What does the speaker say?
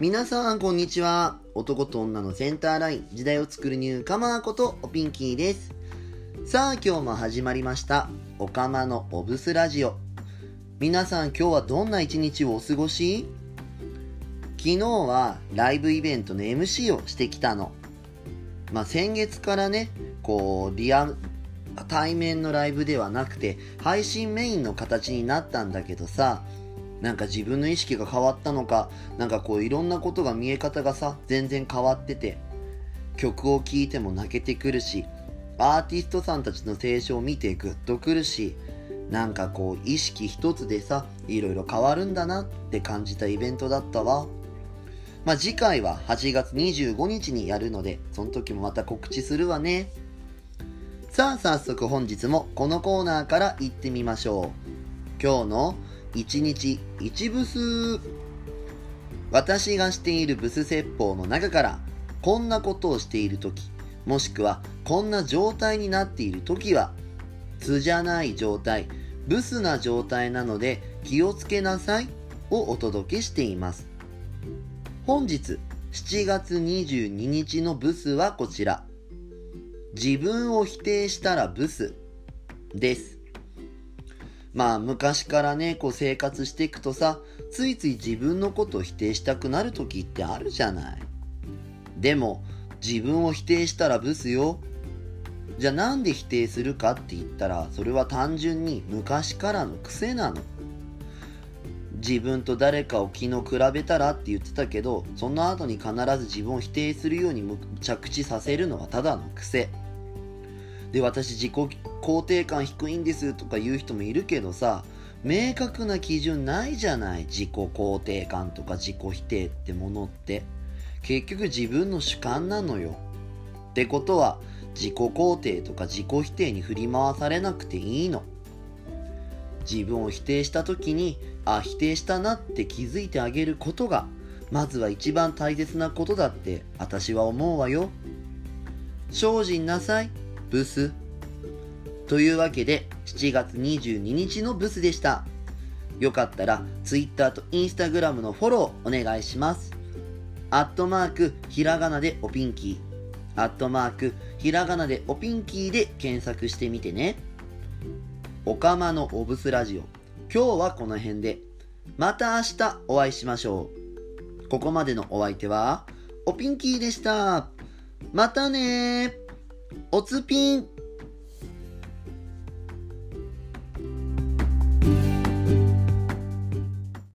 皆さんこんにちは。男と女のセンターライン。時代を作るニューカマーことおピンキーです。さあ今日も始まりました。おかまのオブスラジオ。皆さん今日はどんな一日をお過ごし？昨日はライブイベントの MC をしてきたの。まあ先月からねこうリア対面のライブではなくて配信メインの形になったんだけどさなんか自分の意識が変わったのか、なんかこういろんなことが見え方がさ、全然変わってて、曲を聴いても泣けてくるし、アーティストさんたちの成長を見てグッとくるし、なんかこう意識一つでさ、いろいろ変わるんだなって感じたイベントだったわ。まあ、次回は8月25日にやるので、その時もまた告知するわね。さあ早速本日もこのコーナーから行ってみましょう。今日の1日1ブス私がしているブス説法の中からこんなことをしている時もしくはこんな状態になっている時は図じゃない状態ブスな状態なので気をつけなさいをお届けしています。本日7月22日のブスはこちら。自分を否定したらブスです。まあ昔からね、こう生活していくとさ、ついつい自分のことを否定したくなる時ってあるじゃない。でも、自分を否定したらブスよ。じゃあなんで否定するかって言ったら、それは単純に昔からの癖なの。自分と誰かを昨日比べたらって言ってたけど、その後に必ず自分を否定するように着地させるのはただの癖。で、私自己肯定感低いんですとか言う人もいるけどさ明確な基準ないじゃない？自己肯定感とか自己否定ってものって。結局自分の主観なのよ。ってことは自己肯定とか自己否定に振り回されなくていいの。自分を否定した時にあ否定したなって気づいてあげることがまずは一番大切なことだって私は思うわよ。精進なさいブス。というわけで、7月22日のブスでした。よかったら、Twitter と Instagram のフォローお願いします。アットマーク、ひらがなでおピンキー。アットマーク、ひらがなでおピンキーで検索してみてね。おかまのオブスラジオ。今日はこの辺で。また明日お会いしましょう。ここまでのお相手は、おピンキーでした。またねおつぴん